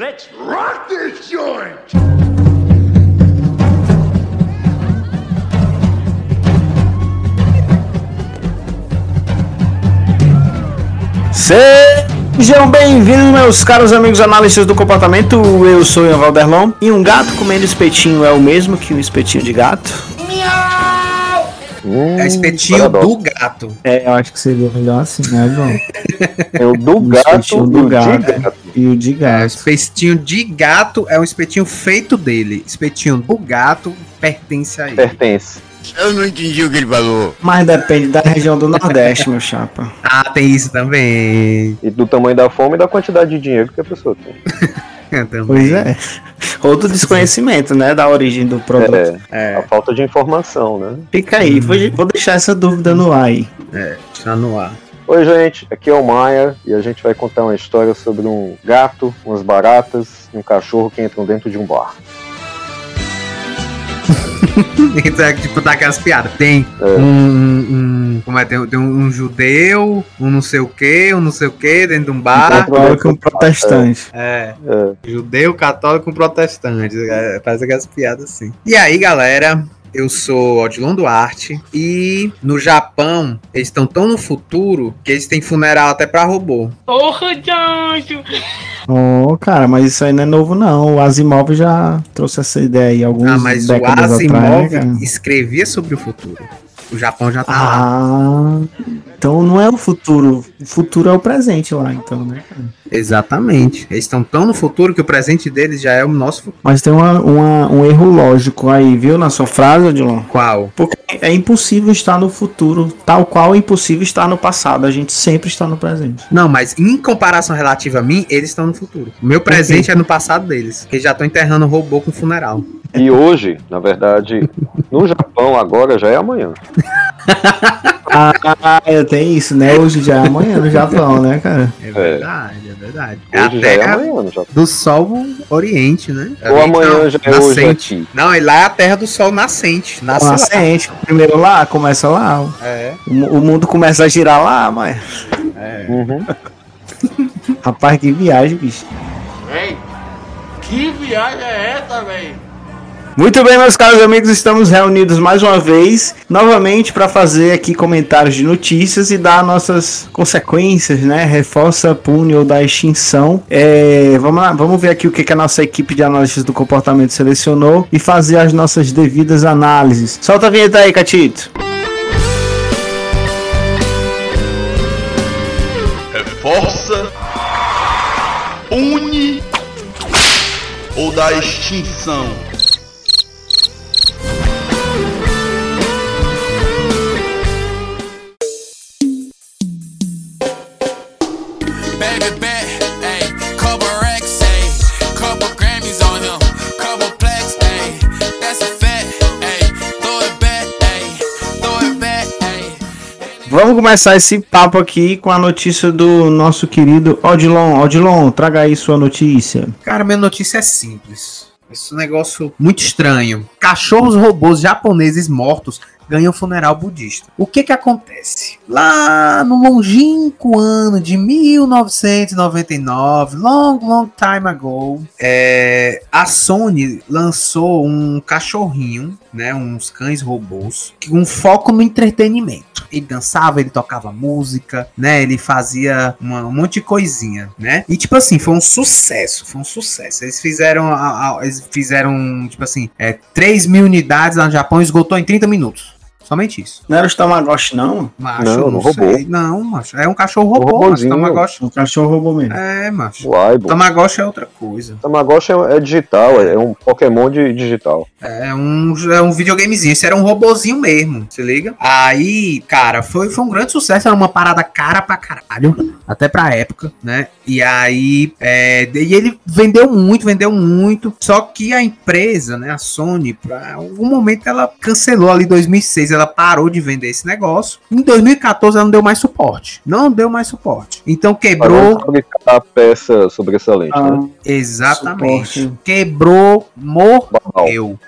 Let's rock this joint! Sejam bem-vindos, meus caros amigos analistas do comportamento. Eu sou o Valderlon. E um gato comendo espetinho é o mesmo que um espetinho de gato? é espetinho do gato. É, eu acho que seria melhor assim, né, João? É o do Um gato do o de gato. gato. E o de É, o gato. espetinho de gato é um espetinho feito dele. Espetinho do gato pertence a ele. Pertence. Eu não entendi o que ele falou. Mas depende da região do Nordeste, meu chapa. Ah, tem isso também. E do tamanho da fome e da quantidade de dinheiro que a pessoa tem. Pois é. Outro desconhecimento, né, da origem do produto. É, É, a falta de informação, né? Fica aí, vou, vou deixar essa dúvida no ar aí. tá no ar. Oi, gente, aqui é o Maia e a gente vai contar uma história sobre um gato, umas baratas e um cachorro que entram dentro de um bar. Então é tipo daquelas piadas. Tem É. um, um- um- Como é? Tem, tem um, um judeu, um não sei o que, um não sei o que, dentro de um bar. Católico e um protestante. É. É, Judeu, católico, protestante. É, faz aquelas piadas assim. E aí, galera? Eu sou Odilon Duarte e no Japão eles estão tão no futuro que eles têm funeral até pra robô. Porra, Janjo! Oh, cara, mas isso aí não é novo, não. O Asimov já trouxe essa ideia aí alguns Ah, mas o Asimov atrás, né, cara? escrevia sobre o futuro. O Japão já tá lá. Então não é o futuro. O futuro é o presente lá, então, né, cara? Exatamente. Eles estão tão no futuro que o presente deles já é o nosso futuro. Mas tem uma, uma- um erro lógico aí, viu, na sua frase, Odilon? Qual? Porque é impossível estar no futuro, tal qual é impossível estar no passado. A gente sempre está no presente. Não, mas em comparação relativa a mim, eles estão no futuro. O meu presente é no passado deles. Que já estão enterrando o robô com funeral. E hoje, na verdade, no Japão agora já é amanhã. Ah, eu tenho isso, né? Hoje já é amanhã no Japão, né, cara? É verdade, é verdade. É Hoje já é terra amanhã no Japão. do sol oriente, né? Ou amanhã já é hoje nascente. aqui. Não, e lá é a terra do sol nascente. Nasce lá. Nascente, primeiro lá, começa lá. É, O, o mundo começa a girar lá, mas. é. Uhum. Rapaz, que viagem, bicho. Véi, que viagem é essa, véi? Muito bem, meus caros amigos, estamos reunidos mais uma vez, novamente para fazer aqui comentários de notícias e dar nossas consequências, né? Reforça, pune ou da extinção. É, vamos lá, vamos ver aqui o que, que a nossa equipe de análises do comportamento selecionou e fazer as nossas devidas análises. Solta a vinheta aí, Catito. Reforça, une ou da extinção. Vamos começar esse papo aqui com a notícia do nosso querido Odilon. Odilon, traga aí sua notícia. Cara, minha notícia é simples. Esse negócio muito estranho. Cachorros robôs japoneses mortos ganham funeral budista. O que que acontece? Lá no longínquo ano de 1999, long, long time ago, é, a Sony lançou um cachorrinho, né, uns cães robôs, com foco no entretenimento. Ele dançava, ele tocava música, né, ele fazia uma- um monte de coisinha, né? E tipo assim, foi um sucesso, foi um sucesso. Eles fizeram, a- a- eles fizeram tipo assim, é, 3 mil unidades lá no Japão, esgotou em 30 minutos. Somente isso. Não era os Tamagotchi, não? Macho, Não, não, no robô. sei. Não, macho. É um cachorro robô, macho. robozinho. Tamagotchi. O cachorro robô mesmo. É, macho. Uai, bom. Tamagotchi é outra coisa. Tamagotchi é, é digital, é um Pokémon de digital. É um, é um videogamezinho. Esse era um robozinho mesmo, se liga? Aí, cara, foi, foi um grande sucesso. Era uma parada cara pra caralho. Até pra época, né? E aí, é, e ele vendeu muito, vendeu muito. Só que a empresa, né, a Sony, pra algum momento ela cancelou ali em 2006. Ela parou de vender esse negócio. Em 2014 ela não deu mais suporte. Não deu mais suporte. Então quebrou. a peça sobressalente, Ah, né? Exatamente. Suporte. Quebrou, morreu.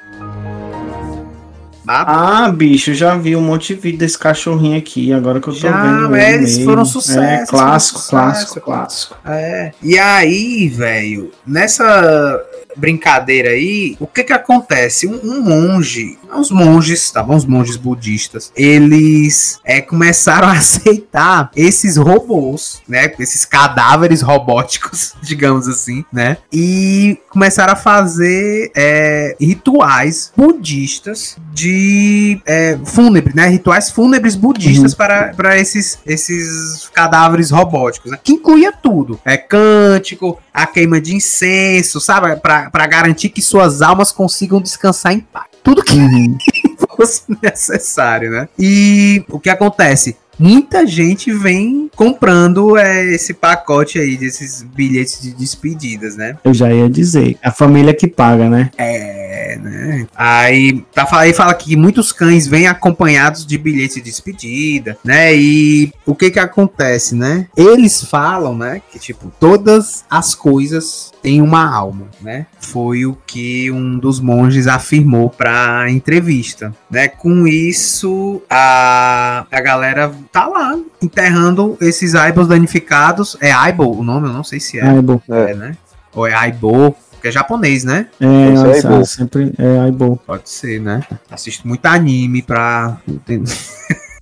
Ah, bicho, já vi um monte de vídeo desse cachorrinho aqui, agora que eu tô Já, vendo. é, ele eles mesmo. foram sucesso, É, clássico, foram clássico, sucesso. clássico. É. E aí, velho, nessa brincadeira aí, o que que acontece? Um, um monge, uns monges, tá bom? Os monges budistas, eles é, começaram a aceitar esses robôs, né? Esses cadáveres robóticos, digamos assim, né? E começaram a fazer é, rituais budistas de é, fúnebre, né? Rituais fúnebres budistas para, para esses, esses cadáveres robóticos, né? Que incluía tudo. É cântico, a queima de incenso, sabe? Pra, pra garantir que suas almas consigam descansar em paz. Tudo que fosse necessário, né? E o que acontece? Muita gente vem comprando é, esse pacote aí desses bilhetes de despedidas, né? Eu já ia dizer. A família que paga, né? É, né? Aí, tá, aí fala que muitos cães vêm acompanhados de bilhete de despedida, né? E o que que acontece, né? Eles falam, né? Que, tipo, todas as coisas têm uma alma, né? Foi o que um dos monges afirmou pra entrevista, né? Com isso, a, a galera tá lá enterrando esses Aibos danificados. É Aibo o nome? Eu não sei se é. É, bom. É, né? Ou é Aibo, porque é japonês, né? É, é sempre é Aibo. Pode ser, né? Assisto muito anime pra. entender.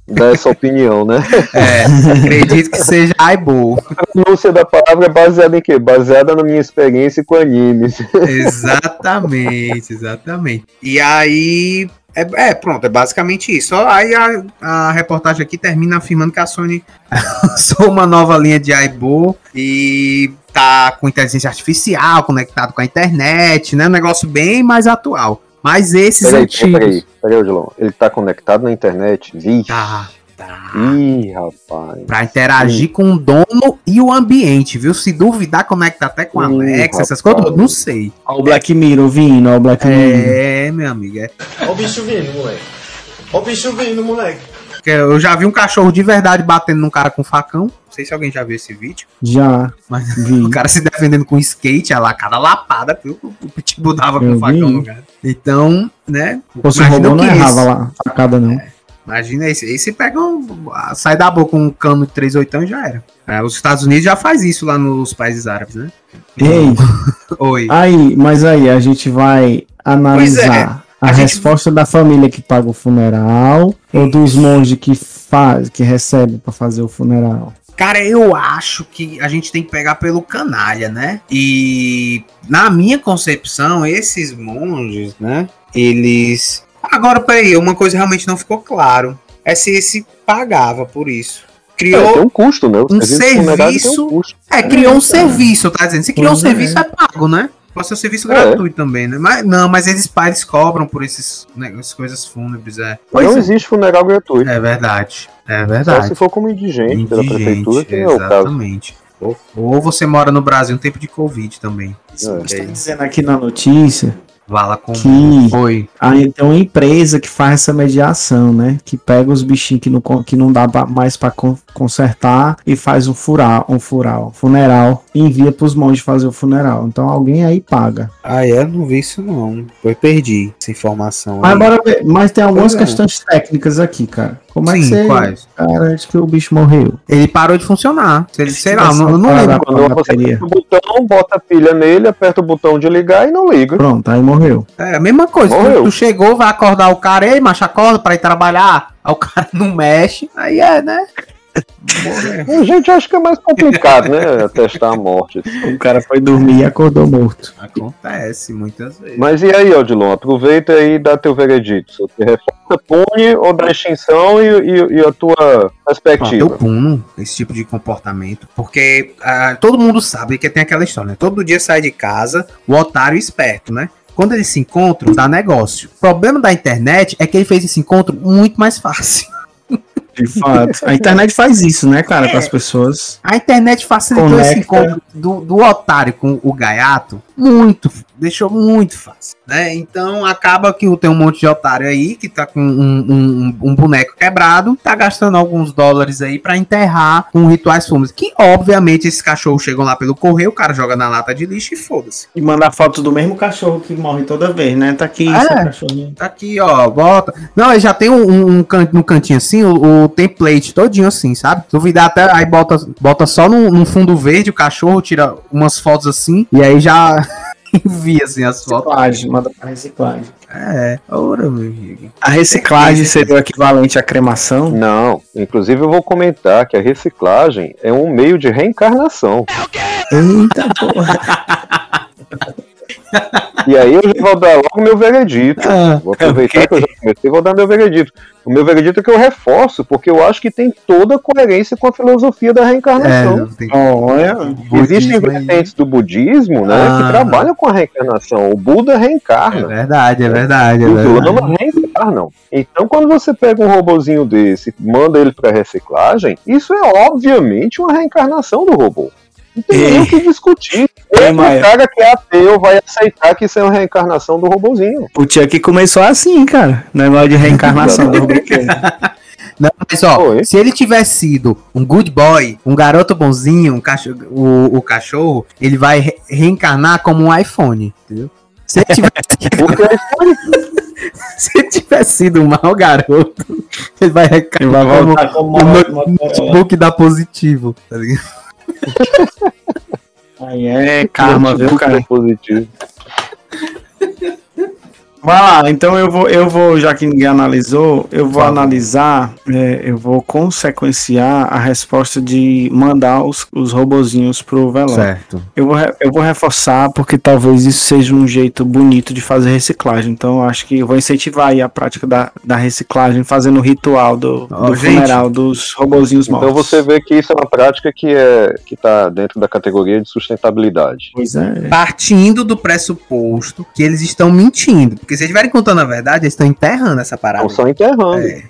Dá essa opinião, né? É, acredito que seja Aibo. A pronúncia da palavra é baseada em quê? Baseada na minha experiência com animes. Exatamente, exatamente. E aí. É, é, pronto, é basicamente isso. Aí a, a reportagem aqui termina afirmando que a Sony lançou uma nova linha de Aibo e tá com inteligência artificial, conectado com a internet, né? Um negócio bem mais atual. Mas esses Peraí, antigos. peraí, peraí, Odilon. Ele tá conectado na internet? Vixe. Tá, tá. Ih, rapaz. Pra interagir com o dono e o ambiente, viu? Se duvidar, conecta até com a Ih, Alexa, essas coisas, não sei. Ó o Black Mirror vindo, ó o Black Mirror. É, meu amigo, é. Ó o bicho vindo, moleque. Ó o bicho vindo, moleque. Eu já vi um cachorro de verdade batendo num cara com facão. Não sei se alguém já viu esse vídeo. Já Mas vi. o cara se defendendo com skate, olha lá, cada lapada, viu? O Pitbull dava com o facão vi. no cara. Então, né? Ou se o não que errava lá, facada não. Imagina esse. Esse pega um. Sai da boca um cano de 38 e já era. É, os Estados Unidos já faz isso lá nos países árabes, né? Ei, Oi. aí, mas aí a gente vai analisar a, a gente- resposta da família que paga o funeral ou dos monges que faz, que recebem pra fazer o funeral. Cara, eu acho que a gente tem que pegar pelo canalha, né? E na minha concepção, esses monges, né? Eles. Agora, peraí, uma coisa realmente não ficou claro. É se esse pagava por isso. É, tem Criou. um custo, né? O um serviço um custo. É, criou um serviço, tá dizendo? Se criou um é. serviço, é pago, né? Pode ser um serviço É. gratuito também, né? Mas, não, mas eles pais cobram por esses, né, essas coisas fúnebres, é. não existe funeral gratuito. É verdade. É Só verdade. se for como indigente, pela Indigente, prefeitura, que é o caso. exatamente. Ou, ou você mora no Brasil no tempo de Covid também. Isso É. está dizendo aqui na notícia Vá lá com. que Oi. aí tem uma empresa que faz essa mediação, né? Que pega os bichinhos que não, que não dá pra- mais pra con- consertar e faz um fural, um fural, funeral, e envia pros monges fazer o funeral. Então alguém aí paga. Ah, é? Não vi isso não. Eu perdi essa informação. Mas, ver. Mas tem algumas Pois é. questões técnicas aqui, cara. Como é que Sim, você quais? garante que o bicho morreu? Ele parou de funcionar. Se ele, sei lá, não, não lembro. Quando bateria. aperta o botão, bota a pilha nele, aperta o botão de ligar e não liga. Pronto, aí morreu. É a mesma coisa. Tu, Morreu. tu chegou, vai acordar o cara, ei, macho, acorda pra ir trabalhar. Aí o cara não mexe. Aí é, né? Morreu. A gente acha que é mais complicado, né? Atestar a morte. O cara foi dormir e acordou morto. Acontece muitas vezes. Mas e aí, Odilon? Aproveita aí e dá teu veredito. Você reforça, pune ou dá extinção e, e- e a tua Ah, eu perspectiva? puno esse tipo de comportamento. Porque ah, todo mundo sabe que tem aquela história, né? Todo dia sai de casa o otário esperto, né? Quando eles se encontram, dá negócio. O problema da internet é que ele fez esse encontro muito mais fácil. De fato. A internet faz isso, né, cara, para as pessoas. A internet facilitou Conecta. esse encontro do, do otário com o gaiato muito, deixou muito fácil, né? Então acaba que tem um monte de otário aí que tá com um, um- um boneco quebrado, tá gastando alguns dólares aí pra enterrar com rituais fúnebres. Que obviamente esses cachorros chegam lá pelo correio, o cara joga na lata de lixo e foda-se. E mandar foto do mesmo cachorro que morre toda vez, né? Tá aqui, É. seu cachorrinho. Tá aqui, ó, bota. Não, ele já tem um, um, canto no cantinho assim, o, o template todinho assim, sabe? Duvidar até, aí bota, bota só num, num fundo verde o cachorro, tira umas fotos assim, e aí já envia assim as fotos. Reciclagem, manda pra reciclagem. É, ora, meu amigo. A reciclagem seria o equivalente à cremação? Não, inclusive eu vou comentar que a reciclagem é um meio de reencarnação. Eita porra. E aí eu já vou dar logo meu veredito. Ah, Vou aproveitar ok. que eu já comecei e vou dar meu veredito. O meu veredito é que eu reforço, porque eu acho que tem toda a coerência com a filosofia da é, reencarnação. tem Olha, Existem vertentes do budismo né, Ah. que trabalham com a reencarnação. O Buda É reencarna. verdade, é verdade, é Os verdade. lamas reencarnam. Então, quando você pega um robozinho desse e manda ele para reciclagem, isso é obviamente uma reencarnação do robô. Não tem nem o que discutir. Ei, o cara que é ateu vai aceitar que isso é uma reencarnação do robozinho. o Chuck começou assim, cara. Negócio de reencarnação do brinquedo. Não, mas ó, Oi. se ele tivesse sido um good boy, um garoto bonzinho, um cachorro, o, o cachorro, ele vai re- reencarnar como um iPhone, entendeu? Se ele tivesse, ele se ele tivesse sido um mau garoto, ele vai Ele reencarnar vai como voltar como o notebook da positivo, tá ligado? Aí é karma, viu, cara? positivo. Vai lá, então eu vou, eu vou, já que ninguém analisou, eu vou favor. analisar, é, eu vou consequenciar a resposta de mandar os, os robozinhos pro velório. Certo. Eu vou, eu vou reforçar porque talvez isso seja um jeito bonito de fazer reciclagem. Então eu acho que eu vou incentivar aí a prática da, da reciclagem, fazendo o ritual do, Ó, do gente. funeral dos robozinhos mortos. Então você vê que isso é uma prática que é que está dentro da categoria de sustentabilidade. Pois é. Partindo do pressuposto que eles estão mentindo. Porque se eles estiverem contando a verdade, eles estão enterrando essa parada. Não são enterrando. É,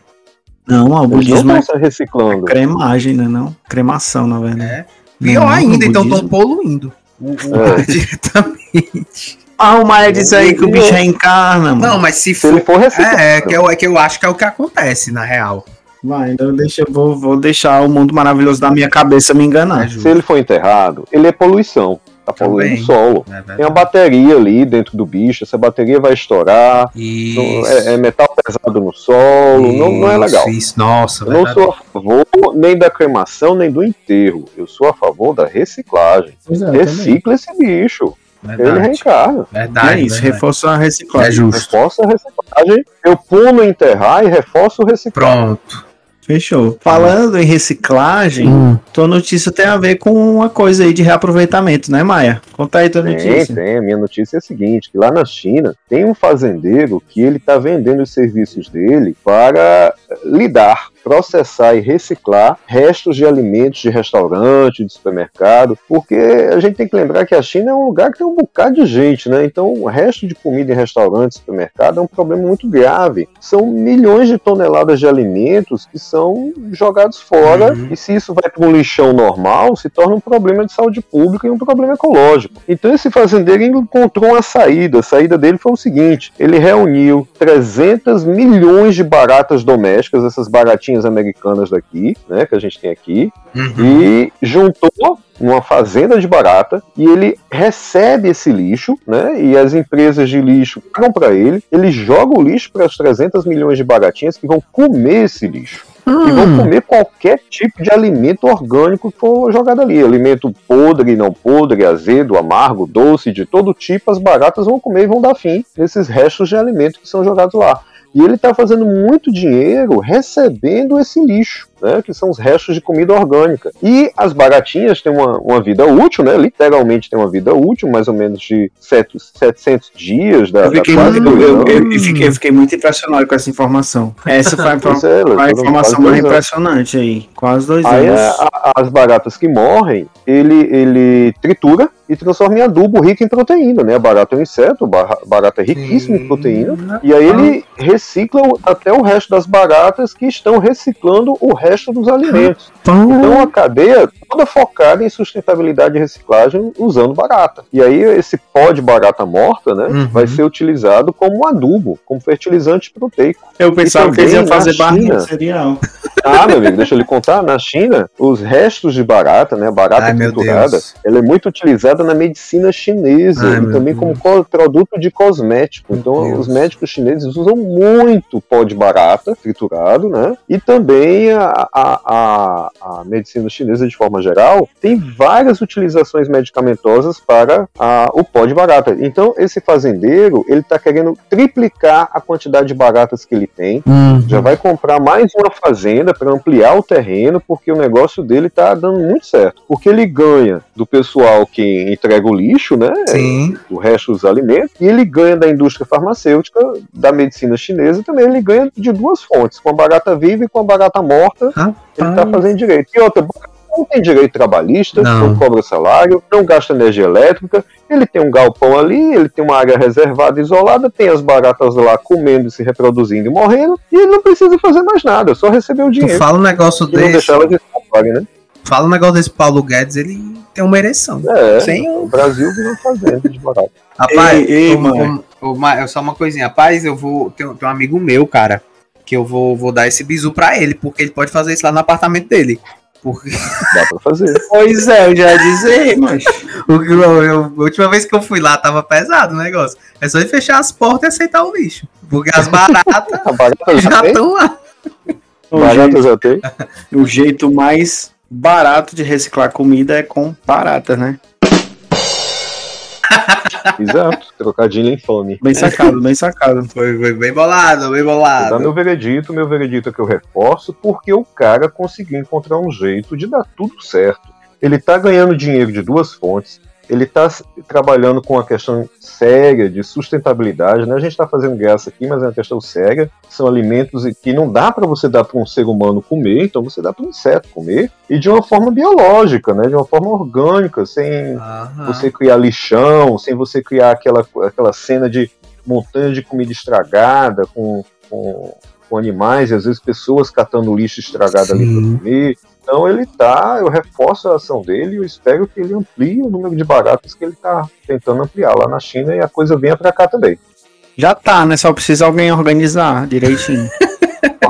Não, o budismo não é estão reciclando. cremagem, né? Não? Cremação, na verdade. é. Pior Não, ainda, então estão poluindo. O, É. diretamente. Ah, o Maia diz aí que o bicho reencarna, mano. Não, mas se Se ele for. for reciclado. É, é que, eu, é que eu acho que é o que acontece, na real. Vai, então deixa, eu vou, vou deixar o mundo maravilhoso da minha cabeça me enganar. É. Se ele for enterrado, ele é poluição. Tá poluindo o solo. É. Tem uma bateria ali dentro do bicho, essa bateria vai estourar. não- Isso. É, é metal pesado no solo, não, não é legal. Isso, isso. Nossa, Eu não verdade. sou a favor nem da cremação, nem do enterro. Eu sou a favor da reciclagem. É, Recicla esse bicho. Ele Verdade. reencarna. Verdade. é isso, verdade. reforça a reciclagem. É justo. Reforça a reciclagem. Eu pulo enterrar e reforço o reciclagem. Pronto. Fechou. Falando em reciclagem, Hum. tua notícia tem a ver com uma coisa aí de reaproveitamento, né, Maia? Conta aí tua Tem, notícia. tem. A minha notícia é a seguinte: que lá na China tem um fazendeiro que ele está vendendo os serviços dele para lidar, processar e reciclar restos de alimentos de restaurante, de supermercado, porque a gente tem que lembrar que a China é um lugar que tem um bocado de gente, né? Então o resto de comida em restaurante, supermercado é um problema muito grave. São milhões de toneladas de alimentos que são jogados fora Uhum. e se isso vai para um lixão normal, se torna um problema de saúde pública e um problema ecológico. Então esse fazendeiro encontrou uma saída. A saída dele foi o seguinte: ele reuniu 300 milhões de baratas domésticas, essas baratinhas americanas daqui, né, que a gente tem aqui, Uhum. e juntou numa fazenda de barata e ele recebe esse lixo, né? E as empresas de lixo pagam para ele, ele joga o lixo para as 300 milhões de baratinhas que vão comer esse lixo. E vão Hum. comer qualquer tipo de alimento orgânico que for jogado ali. Alimento podre, não podre, azedo, amargo, doce, de todo tipo, as baratas vão comer e vão dar fim nesses restos de alimento que são jogados lá. E ele está fazendo muito dinheiro recebendo esse lixo, né? Que são os restos de comida orgânica. E as baratinhas têm uma, uma vida útil, né? Literalmente tem uma vida útil, mais ou menos de set- 700 dias da, Eu fiquei, da muito, eu, eu- fiquei, eu fiquei muito impressionado com essa informação. Essa foi a, é, a informação mais impressionante aí. Quase dois Aí anos. a- a- as baratas que morrem, ele, ele tritura e transforma em adubo rico em proteína, né? A barata é um inseto, a barata é riquíssima em proteína, e aí ele recicla até o resto das baratas que estão reciclando o resto dos alimentos. Então a cadeia toda focada em sustentabilidade e reciclagem usando barata. E aí esse pó de barata morta, né, Uhum. vai ser utilizado como adubo, como fertilizante proteico. Eu pensava que eles iam fazer barrinha de cereal. Ah, meu amigo, deixa eu lhe contar. Na China, os restos de barata, né, a barata Ai, triturada, ela é muito utilizada na medicina chinesa Ai, e também Deus. como co- produto de cosmético. Meu Então, Deus. os médicos chineses usam muito pó de barata triturado, né? E também a, a, a, a medicina chinesa, de forma geral, tem várias utilizações medicamentosas para a, o pó de barata. Então, esse fazendeiro, ele está querendo triplicar a quantidade de baratas que ele tem Uhum. já vai comprar mais uma fazenda para ampliar o terreno, porque o negócio dele tá dando muito certo. Porque ele ganha do pessoal que entrega o lixo, né? Sim. O resto dos alimentos, e ele ganha da indústria farmacêutica, da medicina chinesa, também ele ganha de duas fontes, com a barata viva e com a barata morta, ele tá fazendo direito. E outra, não tem direito trabalhista, Não. não. cobra salário, não gasta energia elétrica, ele tem um galpão ali, ele tem uma área reservada, isolada, tem as baratas lá comendo, se reproduzindo e morrendo, e ele não precisa fazer mais nada, só receber o Tu dinheiro. fala um negócio E não desse. deixar ela de trabalho, né? Fala um negócio desse Paulo Guedes, ele tem uma ereção. É, Sem o Brasil virou fazenda de barata. Rapaz, Ei, ei, mano. ô, só uma coisinha. Rapaz, eu vou. Tem, tem um amigo meu, cara, que eu vou, vou dar esse bizu pra ele, porque ele pode fazer isso lá no apartamento dele. Porque, Dá pra fazer. Pois é, eu já ia dizer, mas. a última vez que eu fui lá tava pesado o negócio. É só ele fechar as portas e aceitar o lixo. Porque as baratas barata já estão lá. A barata já tem? O jeito mais barato de reciclar comida é com barata, né? Exato. Trocadilho infame. Bem sacado, bem sacado. Foi, foi bem bolado, bem bolado. meu veredito, meu veredito é que eu reforço, porque o cara conseguiu encontrar um jeito de dar tudo certo. Ele tá ganhando dinheiro de duas fontes, ele tá s- trabalhando com uma questão séria de sustentabilidade, né? A gente tá fazendo graça aqui, mas é uma questão séria. São alimentos que não dá para você dar para um ser humano comer, então você dá para um inseto comer, e de uma forma biológica, né? De uma forma orgânica, sem Aham. você criar lixão, sem você criar aquela, aquela cena de montanha de comida estragada com, com, com animais e às vezes pessoas catando lixo estragado ali Sim. para comer. Então ele tá, eu reforço a ação dele e eu espero que ele amplie o número de baratas que ele tá tentando ampliar lá na China e a coisa venha para cá também. Já tá, né? Só precisa alguém organizar direitinho.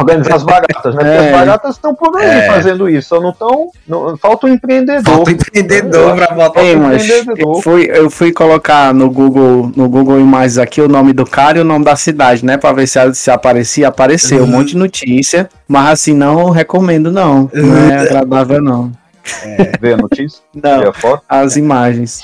Organizar as baratas, né? Porque É. as baratas estão por aí É. fazendo isso, só não estão. Não, falta um empreendedor. Falta empreendedor pra botar. Ei, mas empreendedor. eu fui, eu fui colocar no Google, no Google Imagens aqui o nome do cara e o nome da cidade, né? Pra ver se, se aparecia. Apareceu um monte de notícia, mas assim, não recomendo, não. Não é agradável, não. Vê a notícia, vê Não, a foto. as imagens.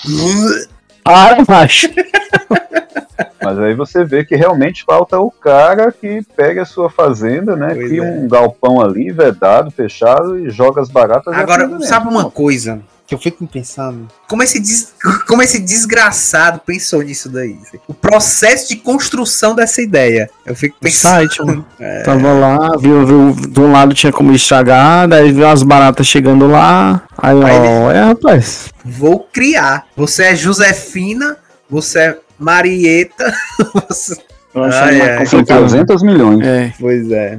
Ah, macho. Mas aí você vê que realmente falta o cara que pega a sua fazenda, né? Pois cria é. um galpão ali, vedado, fechado, e joga as baratas. Agora, sabe uma coisa que eu fico pensando? Como esse, des- como esse desgraçado pensou nisso daí? O processo de construção dessa ideia. Eu fico O pensando. site, mano. Tava lá, viu, viu, de um lado tinha como estragar, daí viu as baratas chegando lá. Aí, Aí ó, é, rapaz. Vou criar. Você é Josefina, você é Marieta. você- Eu Ah, achei é. mais São complicado. 300 milhões. É. Pois é.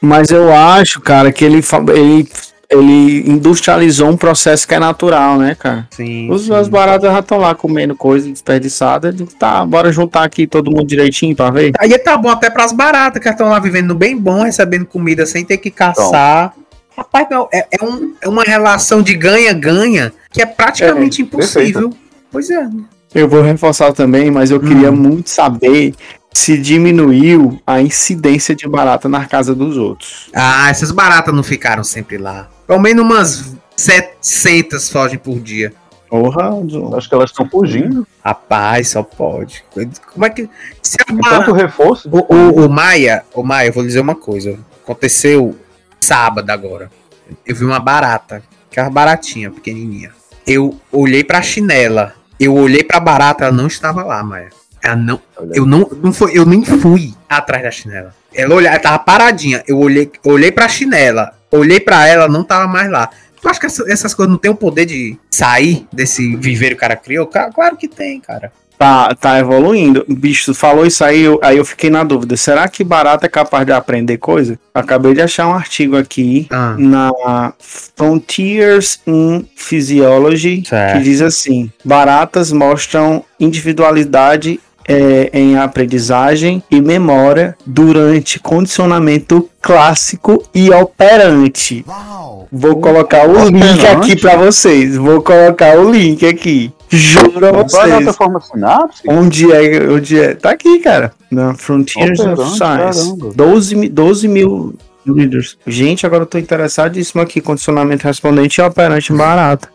Mas eu acho, cara, que ele, fa- ele, ele industrializou um processo que é natural, né, cara? Sim. Os, sim. as baratas já estão lá comendo coisa desperdiçada. Ele, Tá, bora juntar aqui todo mundo direitinho pra ver. Aí tá bom até pras baratas que estão lá vivendo bem bom, recebendo comida sem ter que caçar. Rapaz, não, é, é um- é uma relação de ganha-ganha que é praticamente impossível. Pois é. Eu vou reforçar também, mas eu Hum. queria muito saber se diminuiu a incidência de barata na casa dos outros. Ah, essas baratas não ficaram sempre lá. Pelo menos umas 700 fogem por dia. Porra. Acho que elas estão fugindo. Rapaz, só pode. Como é que. Se a Tanto barata... reforço. o, o, o Maia, o Maia, eu vou dizer uma coisa. Aconteceu sábado agora. Eu vi uma barata, aquela baratinha, pequenininha. Eu olhei pra chinela. Eu olhei pra barata, ela não estava lá, Maia. Ela não. Eu não, não foi, eu nem fui atrás da chinela. Ela olhava, ela tava paradinha. Eu olhei, olhei pra chinela, olhei pra ela, não tava mais lá. Tu acha que essa- essas coisas não tem o poder de sair desse viveiro que o cara criou? Claro que tem, cara. Tá, tá evoluindo. Bicho, tu falou isso aí, eu, aí eu fiquei na dúvida. Será que barata é capaz de aprender coisa? Acabei de achar um artigo aqui Ah. na Frontiers in Physiology Certo. que diz assim: baratas mostram individualidade é, em aprendizagem e memória durante condicionamento clássico e operante. Vou colocar o link Operante? aqui pra vocês. Vou colocar o link aqui. Juro a Barata vocês. Onde é, onde é? Tá aqui, cara. Na Frontiers of Operante, Science. caramba. 12, mi- 12 mil readers. Gente, agora eu tô interessadíssimo aqui. Condicionamento respondente e operante barata.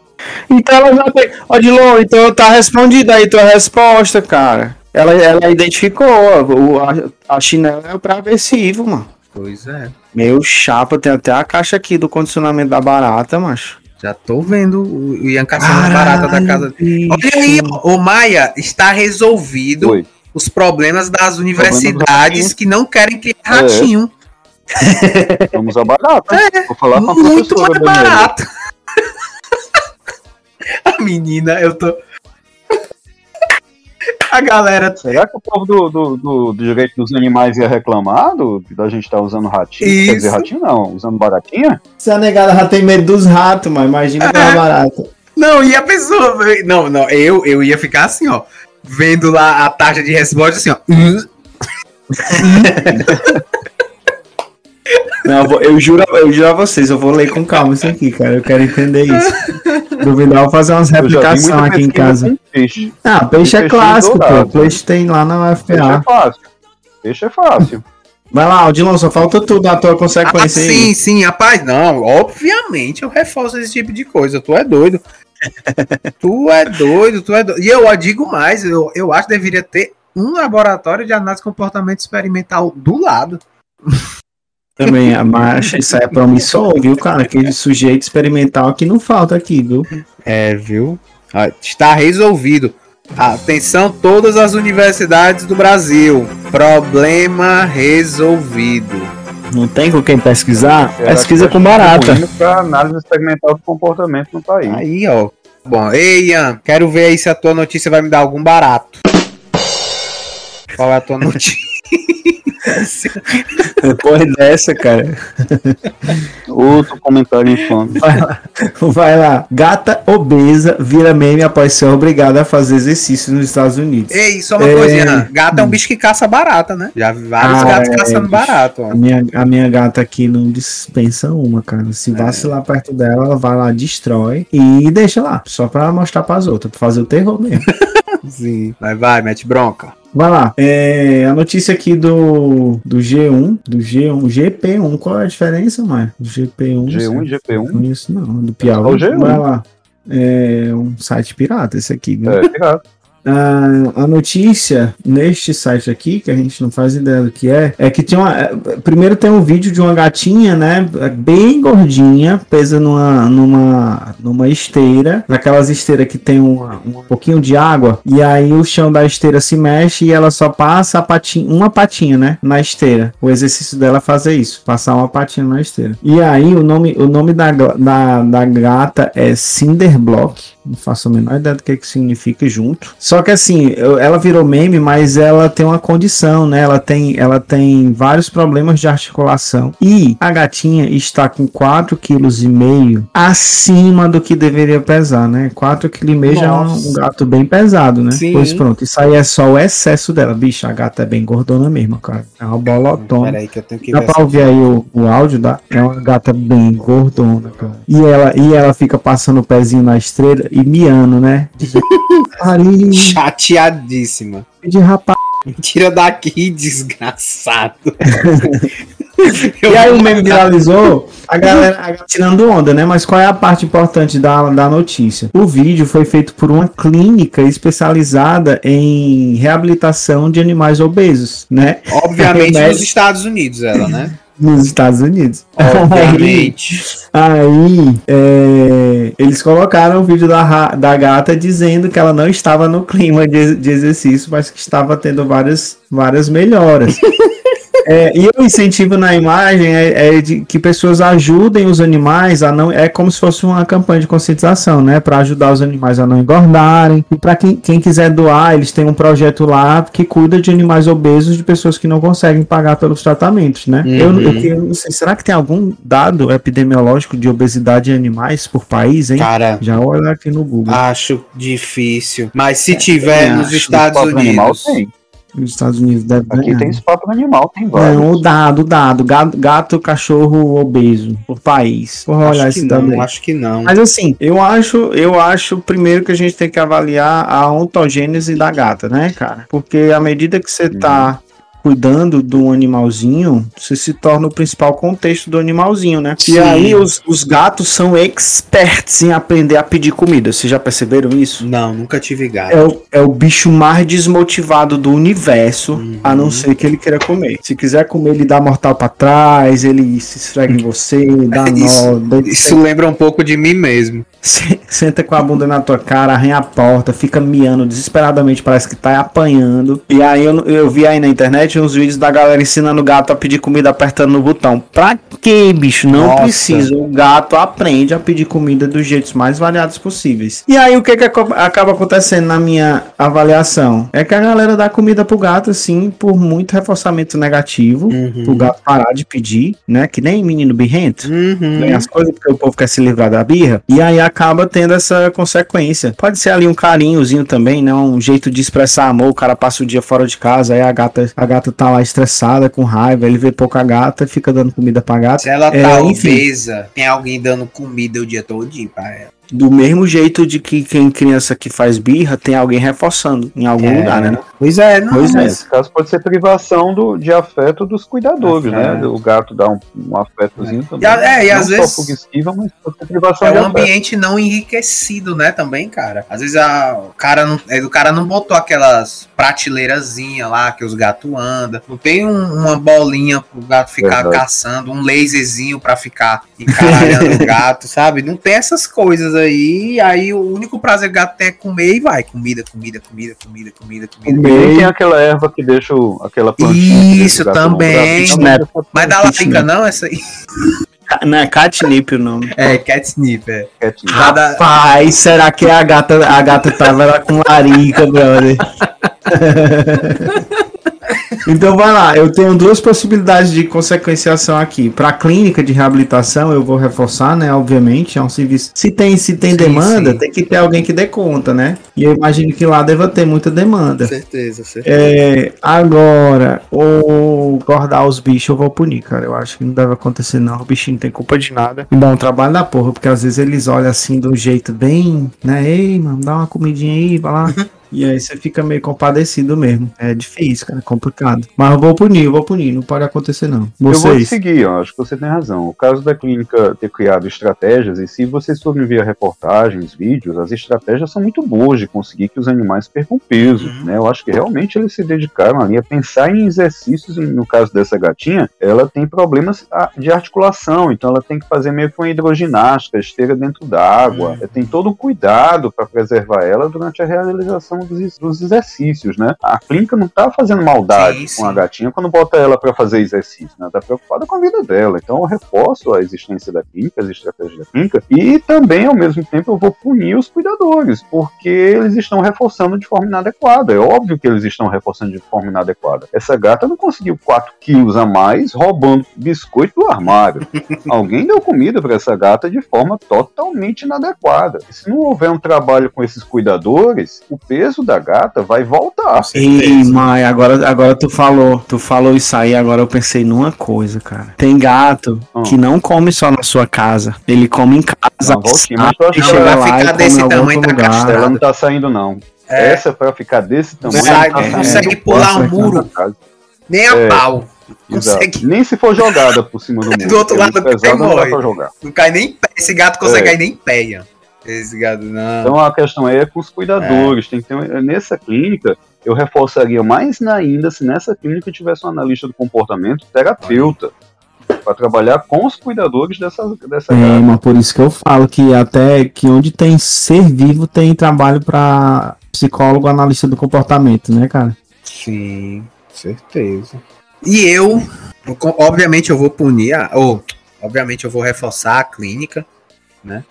Então ela já tem. Ó, Dilon, então tá respondida aí tua resposta, cara. Ela, ela identificou, o, a, a chinela é o pra aversivo, mano. Pois é. Meu chapa, tem até a caixa aqui do condicionamento da barata, macho. Já tô vendo o o Ian caçando barata da casa. Olha aí, ô Maia, está resolvido Oi. os problemas das universidades do que não querem criar ratinho. Vamos a barata. Vou falar com a Muito mais barato. a menina, eu tô. A galera. Será que o povo do, do, do- do direito dos animais ia reclamar do, da gente estar usando ratinho? Quer dizer, Isso. ratinho não, usando baratinha? Se a negada já tem medo dos ratos, mas imagina com a barata. Não, e a pessoa. Não, não, eu, eu ia ficar assim, ó. Vendo lá a taxa de resposta assim, ó. Não, eu, vou- eu juro, eu juro a vocês, eu vou ler com calma isso aqui, cara. Eu quero entender isso. Duvidar, eu vou fazer umas replicações aqui em casa. Peixe. Ah, peixe é clássico, pô. Peixe tem lá na Peixe é fácil. Peixe é fácil. Vai lá, Odilon, só falta tudo da tua Ah, consequência aí. sim, sim, rapaz, não, obviamente eu reforço esse tipo de coisa, tu é doido. tu é doido, tu é doido. E eu digo mais, eu, eu acho que deveria ter um laboratório de análise de comportamento experimental do lado. Também, mas isso aí é promissor, viu, cara? Aquele sujeito experimental que não falta aqui, viu? É, viu? Ah, Está resolvido. Atenção, todas as universidades do Brasil. Problema resolvido. Não tem com quem pesquisar? Era Pesquisa com barata. contribuindo pra análise experimental do comportamento no país. Aí, ó. Bom, ei, Ian, quero ver aí se a tua notícia vai me dar algum barato. Qual é a tua notícia? Depois dessa, cara. Outro comentário infame. Vai lá. Vai lá. Gata obesa vira meme após ser obrigada a fazer exercício nos Estados Unidos. Ei, só uma É. coisa, Ian. Gato é um bicho que caça barata, né? Já vi vários Ah, gatos é, caçando bicho. barato. ó. A minha, a minha gata aqui não dispensa uma, cara. Se vacilar perto dela, ela vai lá, destrói e deixa lá. Só pra mostrar pras outras, pra fazer o terror mesmo. Sim. Vai, vai, mete bronca. Vai lá. É, a notícia aqui do, do G1, do G1, GP1. Qual é a diferença, mãe? GP1. G1 e GP1. Não conheço, não. Do Piauí. G1. Vai lá. É um site pirata esse aqui? É, pirata. Ah, a notícia neste site aqui, que a gente não faz ideia do que é, é que tinha uma. é, Primeiro tem um vídeo de uma gatinha, né? Bem gordinha, presa numa, numa, numa esteira, naquelas esteiras que tem uma- um pouquinho de água, e aí o chão da esteira se mexe e ela só passa a patinha, uma patinha, né? Na esteira. O exercício dela é fazer isso, passar uma patinha na esteira. E aí o nome, o nome da, da, da gata é Cinderblock. Não faço a menor ideia do que, que significa junto. Só que assim, eu- ela virou meme, mas ela tem uma condição, né? Ela tem, ela tem vários problemas de articulação. E a gatinha está com 4,5 kg acima do que deveria pesar, né? 4,5 kg já é um, um gato bem pesado, né? Sim. Pois pronto, isso aí é só o excesso dela. Bicha, a gata é bem gordona mesmo, cara. É uma bolotona. Pera aí que eu tenho que Dá pra ouvir aí o, o áudio da. É uma gata bem gordona, cara. E ela, e ela fica passando o pezinho na estrela e miando, né? Parinho Chateadíssima. de rapaz. Tira daqui, desgraçado. E aí o meme viralizou, a galera, a galera tirando onda, né? Mas qual é a parte importante da, da notícia? O vídeo foi feito por uma clínica especializada em reabilitação de animais obesos, né? Obviamente nos Estados Unidos, ela, né? Nos Estados Unidos. Obviamente. Aí, é, eles colocaram o vídeo da, da gata dizendo que ela não estava no clima de, de exercício, mas que estava tendo várias, várias melhoras. É, e o incentivo na imagem é, é de que pessoas ajudem os animais a não. É como se fosse uma campanha de conscientização, né? Para ajudar os animais a não engordarem. E para quem, quem quiser doar, eles têm um projeto lá que cuida de animais obesos de pessoas que não conseguem pagar pelos tratamentos, né? Eu, eu, eu não sei, será que tem algum dado epidemiológico de obesidade em animais por país, hein? Cara, Já olha aqui no Google. acho difícil. Mas se tiver eu nos acho. Estados Espaço animal Unidos. tem. Nos Estados Unidos deve Aqui ganhar. tem espaço animal, tem vários. Não, o dado, o dado. Gato, gato, cachorro obeso por país. Vou olhar Acho dado aí. não, acho que não. Mas assim, eu acho, eu acho primeiro que a gente tem que avaliar a ontogênese da gata, né, cara? Porque à medida que você tá cuidando de um animalzinho, você se torna o principal contexto do animalzinho, né? Sim. E aí os, os gatos são experts em aprender a pedir comida. Vocês já perceberam isso? Não, nunca tive gato. É o, é o bicho mais desmotivado do universo, Uhum. a não ser que ele queira comer. Se quiser comer, ele dá mortal pra trás, ele se esfrega em você, dá nó, Isso- deita- Isso lembra um pouco de mim mesmo. Se- senta com a bunda na tua cara, arranha a porta, fica miando desesperadamente, parece que tá apanhando. E aí eu, eu vi aí na internet uns vídeos da galera ensinando o gato a pedir comida apertando no botão. Pra que, bicho? Não Nossa. precisa. O gato aprende a pedir comida dos jeitos mais variados possíveis. E aí o que, que acaba acontecendo na minha avaliação? É que a galera dá comida pro gato, assim, por muito reforçamento negativo. Uhum. Pro gato parar de pedir, né? Que nem menino birrento Uhum. ganha as coisas porque o povo quer se livrar da birra e aí acaba tendo essa consequência. Pode ser ali um carinhozinho também, né? Um jeito de expressar amor. O cara passa o dia fora de casa, aí a gata, a gata tá lá estressada, com raiva, ele vê pouca gata, fica dando comida pra gata. Se ela tá É, enfim. obesa, tem alguém dando comida o dia todo pra ela. Do mesmo jeito de que quem criança que faz birra tem alguém reforçando em algum É. lugar, né? Pois é, não. Pois é. Nesse caso pode ser privação do, de afeto dos cuidadores, né? O gato dá um, um afetozinho também. E é, e Não às vezes- fuga esquiva, mas pode ser privação É um ambiente não enriquecido, né, também, cara. Às vezes a, o, cara não, é, o cara não botou aquelas prateleirazinhas lá que os gatos andam. Não tem um- uma bolinha pro gato ficar Verdade. caçando, um laserzinho pra ficar encaralhando o gato, sabe? Não tem essas coisas aí. Aí o único prazer que o gato tem é comer e vai. Comida, comida, comida, comida, comida, comida. E tem aquela erva que deixa o- aquela plantinha. Isso também. Mas dá né? não, essa aí? Não é catnip o nome. É, catnip, é. Nada- Rapaz, será que a gata, a gata tava lá com larica, brother? Então vai lá, eu tenho duas possibilidades de consequenciação aqui. Para a clínica de reabilitação, eu vou reforçar, né? Obviamente, é um serviço. Se tem, se tem Sim, demanda, sim. tem que ter alguém que dê conta, né? E eu imagino que lá deva ter muita demanda. Certeza, certeza. É, agora, o guardar os bichos eu vou punir, cara. Eu acho que não deve acontecer, não. O bichinho não tem culpa de nada. E dá um trabalho da porra, porque às vezes eles olham assim de um jeito bem, né? Ei, mano, dá uma comidinha aí, vai lá. E aí você fica meio compadecido mesmo. É difícil, cara, é complicado. Mas eu vou punir, eu vou punir, não pode acontecer não. Eu vou te Vocês. seguir, ó, acho que você tem razão. O caso da clínica ter criado estratégias, e se vocês forem ver reportagens, vídeos, as estratégias são muito boas de conseguir que os animais percam peso, Uhum. né? Eu acho que realmente eles se dedicaram ali a pensar em exercícios, e no caso dessa gatinha, ela tem problemas ah, de articulação, então ela tem que fazer meio que uma hidroginástica, esteira dentro d'água, Uhum. tem todo um cuidado para preservar ela durante a realização dos, dos exercícios, né? A clínica não tá fazendo maldade Sim, com a sim. gatinha quando bota ela para fazer exercício, né? Tá preocupada com a vida dela. Então eu reforço a existência da clínica, as estratégias da clínica, e também, ao mesmo tempo, eu vou punir os cuidadores, porque eles estão reforçando de forma inadequada. É óbvio que eles estão reforçando de forma inadequada. Essa gata não conseguiu 4 quilos a mais roubando biscoito do armário. Alguém deu comida para essa gata de forma totalmente inadequada. E se não houver um trabalho com esses cuidadores, o peso da gata vai voltar. Ei, mãe, agora, agora tu falou, tu falou isso aí, agora eu pensei numa coisa, cara. Tem gato Hum. que não come só na sua casa, ele come em casa. Dá uma voltinha, mas chega lá ficar e come desse tamanho outro da lugar. castrada. Ela não tá saindo, não. É. Essa pra ficar desse tamanho. Não tá consegue pular um muro. Nem a É. pau. Consegue. Nem se for jogada por cima do muro. Do outro porque lado pesado não dá pra jogar. Não cai nem em pé. Esse gato consegue É. cair nem em pé. Ian. Esse gato não. Então a questão é com os cuidadores. Tem que ter, nessa clínica, eu reforçaria mais ainda se nessa clínica tivesse um analista do comportamento terapeuta. Para trabalhar com os cuidadores dessa, dessa É, gata. mas por isso que eu falo que até que onde tem ser vivo tem trabalho pra psicólogo, analista do comportamento, né, cara? Sim, certeza. E eu, obviamente, eu vou punir, a, ou, obviamente, eu vou reforçar a clínica, né?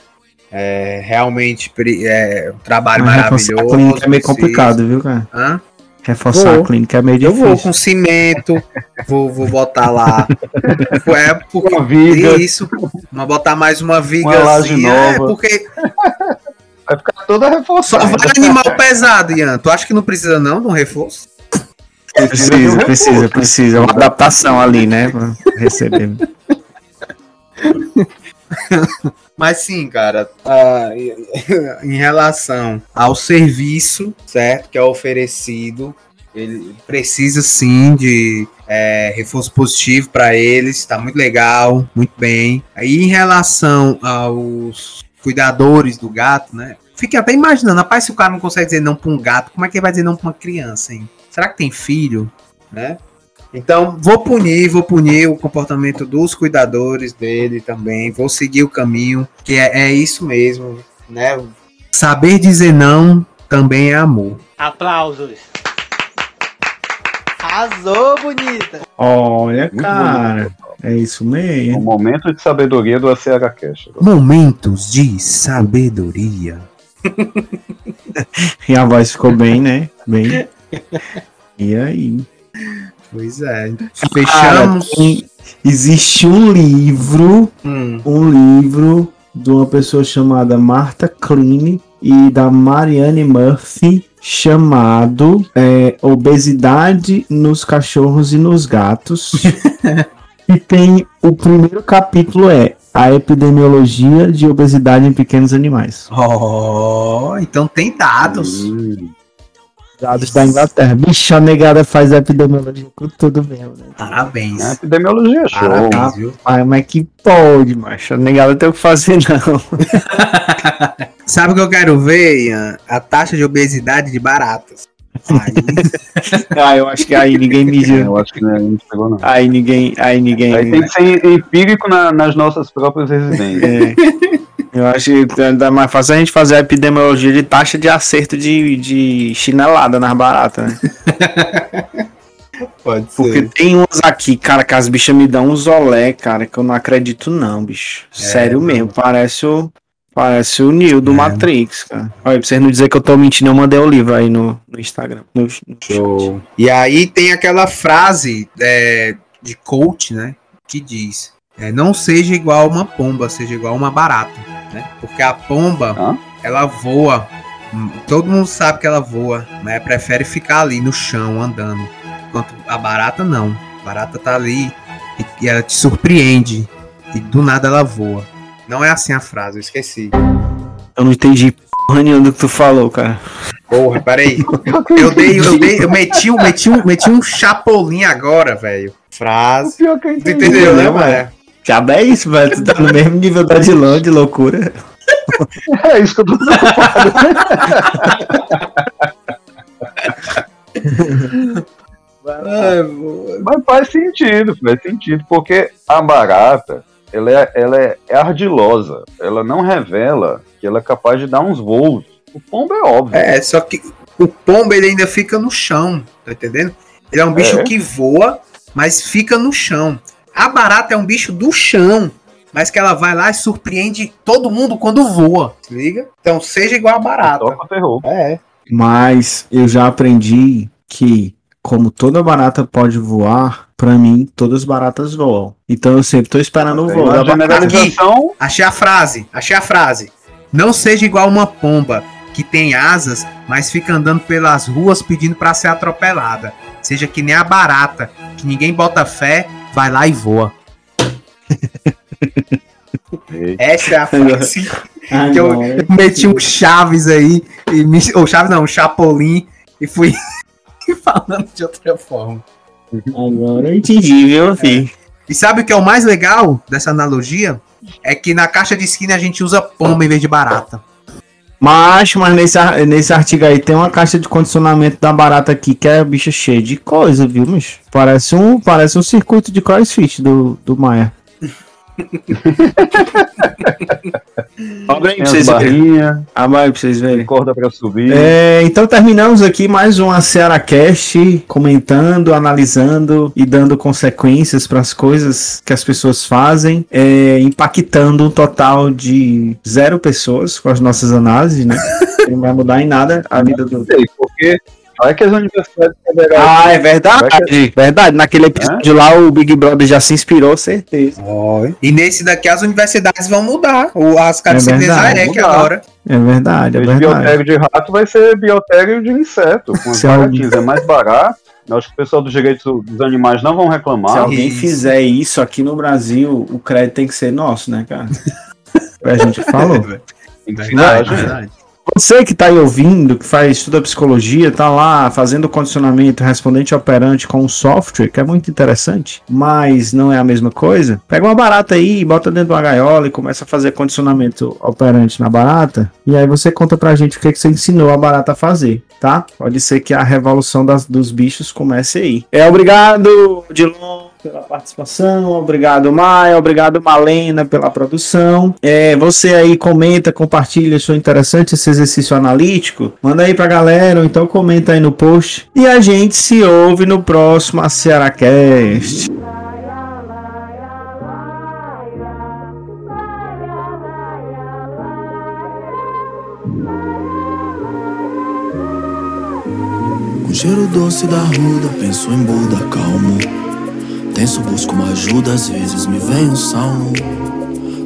É, realmente, é um trabalho Mas maravilhoso. a clínica é meio preciso. complicado, viu, cara? Hã? Reforçar Vou. a clínica é meio Eu difícil. vou com cimento, vou, vou botar lá. É porque Uma viga, isso, uma botar mais uma viga Uma laje É, porque vai ficar toda só reforçada. vai animal pesado, Ian. Tu acha que não precisa não de um reforço? Precisa, precisa, precisa. Uma adaptação ali, né? Pra receber. Mas sim, cara, ah, em relação ao serviço, certo, que é oferecido, ele precisa sim de é, reforço positivo para eles, tá muito legal, muito bem. Aí em relação aos cuidadores do gato, né? Fiquei até imaginando, rapaz, se o cara não consegue dizer não para um gato, como é que ele vai dizer não para uma criança, hein? Será que tem filho, né? Então, vou punir, vou punir o comportamento dos cuidadores dele também. Vou seguir o caminho, que é, é isso mesmo, né? Saber dizer não também é amor. Aplausos. Arrasou, bonita. Olha, Muito cara. É isso mesmo. momento de sabedoria do ACH Cash. Momentos de sabedoria. E a voz ficou bem, né? Bem. E aí? Pois é. Cara, Fechamos. tem- existe um livro, Hum, um livro de uma pessoa chamada Martha Klein e da Marianne Murphy chamado é, Obesidade nos Cachorros e nos Gatos. e tem o primeiro capítulo é a epidemiologia de obesidade em pequenos animais. Oh, então tem dados. Hum, Dados da Inglaterra. Bicho, a negada faz epidemiologia com tudo mesmo, né? Parabéns. a epidemiologia é show. Parabéns, viu? Ai, mas que pode, macho. A negada tem o que fazer, não. Sabe o que eu quero ver, Ian? A taxa de obesidade de baratas. Aí, ah, eu acho que aí ninguém mediu. Eu acho que não chegou, não. Aí ninguém. Aí ninguém. Aí tem que ser empírico na- nas nossas próprias residências. É. Eu acho que ainda mais fácil a gente fazer a epidemiologia de taxa de acerto de, de chinelada nas baratas, né? pode Porque tem uns aqui, cara, que as bichas me dão uns olé, cara, que eu não acredito, não, bicho. Sério não. mesmo, parece o. Parece o Neo do É. Matrix, cara. Olha, pra vocês não dizer que eu tô mentindo, eu mandei o livro aí no, no Instagram. No, no chat. Show. E aí tem aquela frase é, de coach, né? Que diz: é, não seja igual uma pomba, seja igual uma barata, né? Porque a pomba, Hã? ela voa. Todo mundo sabe que ela voa, né? Prefere ficar ali no chão andando. Enquanto a barata não. A barata tá ali e, e ela te surpreende. E do nada ela voa. Não é assim a frase, eu esqueci. Eu não entendi porra nenhuma do que tu falou, cara. Porra, peraí. Eu dei, eu dei, eu meti um, meti um, meti um chapolim agora, velho. Frase. Pior que eu Tu entendi. entendeu, né, Entendeu, mano? Já é isso, velho. Tu tá no mesmo nível da Dilão de loucura. É isso que eu tô preocupado. Mas faz sentido, faz sentido, porque a barata, ela é, ela é, é ardilosa, ela não revela que ela é capaz de dar uns voos. O pombo é óbvio. É, só que o pombo ele ainda fica no chão, tá entendendo? Ele é um bicho É. que voa, mas fica no chão. A barata é um bicho do chão, mas que ela vai lá e surpreende todo mundo quando voa. Se liga? Então seja igual a barata. Toca o terror. É. Mas eu já aprendi que, como toda barata pode voar, pra mim, todas as baratas voam. Então eu sempre tô esperando o voo barata. generalização, Achei a frase, achei a frase. Não seja igual uma pomba que tem asas, mas fica andando pelas ruas pedindo pra ser atropelada. Seja que nem a barata, que ninguém bota fé, vai lá e voa. Essa é a frase que eu é- meti um Chaves aí, e me, ou Chaves não, um Chapolin, e fui falando de outra forma. Agora eu entendi, viu, filho? E sabe o que é o mais legal dessa analogia? É que na caixa de skin a gente usa pomba em vez de barata. Mas, mas nesse, nesse artigo aí tem uma caixa de condicionamento da barata aqui, que é bicha cheia de coisa, viu, bicho? Parece um, parece um circuito de crossfit do, do Maia. Abre aí pra vocês verem. Abre aí pra vocês verem. corda pra subir. É, então terminamos aqui mais uma Cearacast, comentando, analisando e dando consequências para as coisas que as pessoas fazem, é, impactando um total de zero pessoas com as nossas análises, né? Não vai mudar em nada a vida do. Não sei, porque vai que as universidades federais. Ah, é verdade. Verdade. Naquele episódio lá, o Big Brother já se inspirou, certeza. E nesse daqui as universidades vão mudar. O, as da verdade. EREC Mudar. agora. É verdade, é verdade. biotério de rato vai ser biotério de inseto. Com Se alguém- é mais barato. Eu acho que o pessoal dos direitos dos animais não vão Se reclamar. alguém Isso. fizer isso aqui no Brasil, o crédito tem que ser nosso, né, cara? A gente falou. Tem que Verdade, ficar, gente. verdade. Você que tá aí ouvindo, que faz estuda psicologia, tá lá fazendo condicionamento respondente operante com um software, que é muito interessante, mas não é a mesma coisa. Pega uma barata aí, bota dentro de uma gaiola e começa a fazer condicionamento operante na barata, e aí você conta pra gente o que, que você ensinou a barata a fazer, tá? Pode ser que a revolução das- dos bichos comece aí. É, obrigado, Dilon pela participação, obrigado Maia, obrigado Malena pela produção. É, você aí comenta, compartilha, achou interessante esse exercício analítico? Manda aí pra galera, ou então comenta aí no post. E a gente se ouve no próximo Cearacast. Com cheiro doce da ruda, penso em Buda, calmo. Tenso, busco uma ajuda, às vezes me vem um salmo.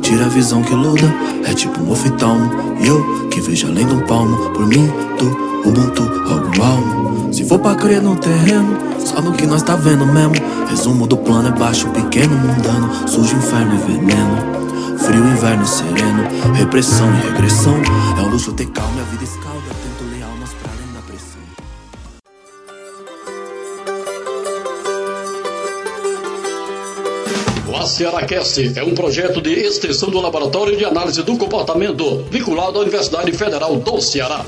Tira a visão que luda, é tipo um oftalmo. E eu que vejo além do palmo, por mim, tu, Ubuntu, algo almo. Se for pra crer no terreno, só no que nós tá vendo mesmo. Resumo do plano é baixo, pequeno, mundano. Sujo, inferno e veneno. Frio, inverno e sereno. Repressão e regressão. É um luxo ter calma a vida escalda. AcearaCast é um projeto de extensão do Laboratório de Análise do Comportamento, vinculado à Universidade Federal do Ceará.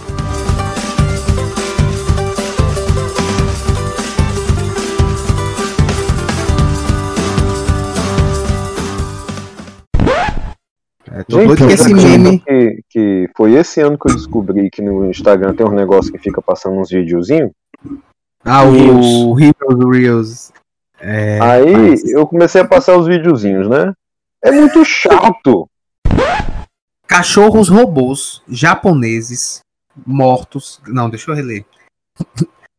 É, tô Gente, que esse meme. Que, que foi esse ano que eu descobri que no Instagram tem um negócio que fica passando uns videozinhos. Ah, o Reels. Reels, Reels. É, Aí mas- eu comecei a passar os videozinhos, né? É muito chato. Cachorros robôs japoneses mortos. Não, deixa eu reler.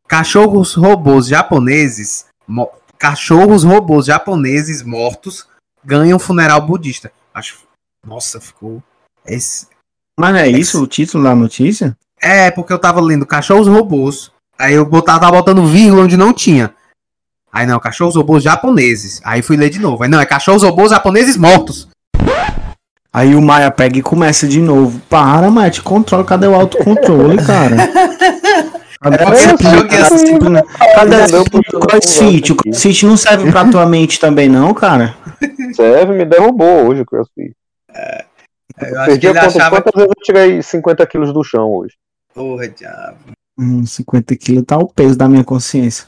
Cachorros robôs japoneses. mo- Cachorros robôs japoneses mortos ganham funeral budista. Acho. Nossa, ficou. Esse... Mas não é isso o título da notícia? É, porque eu tava lendo cachorros robôs. Aí eu botava, tava botando vírgula onde não tinha. Aí não, cachorros robôs japoneses. Aí fui ler de novo. Aí não, é cachorros robôs japoneses mortos. Aí o Maia pega e começa de novo. Para, Maia, te controla. Cadê o autocontrole, cara? Cadê É, a disciplina? Cadê a disciplina? Do crossfit? O crossfit não serve pra tua mente também, não, cara? Serve, me derrubou hoje o CrossFit. Eu acho Perdi que ele conta achava. quantas vezes eu tirei 50 quilos do chão hoje. Porra, diabo. Hum, 50 quilos tá o peso da minha consciência.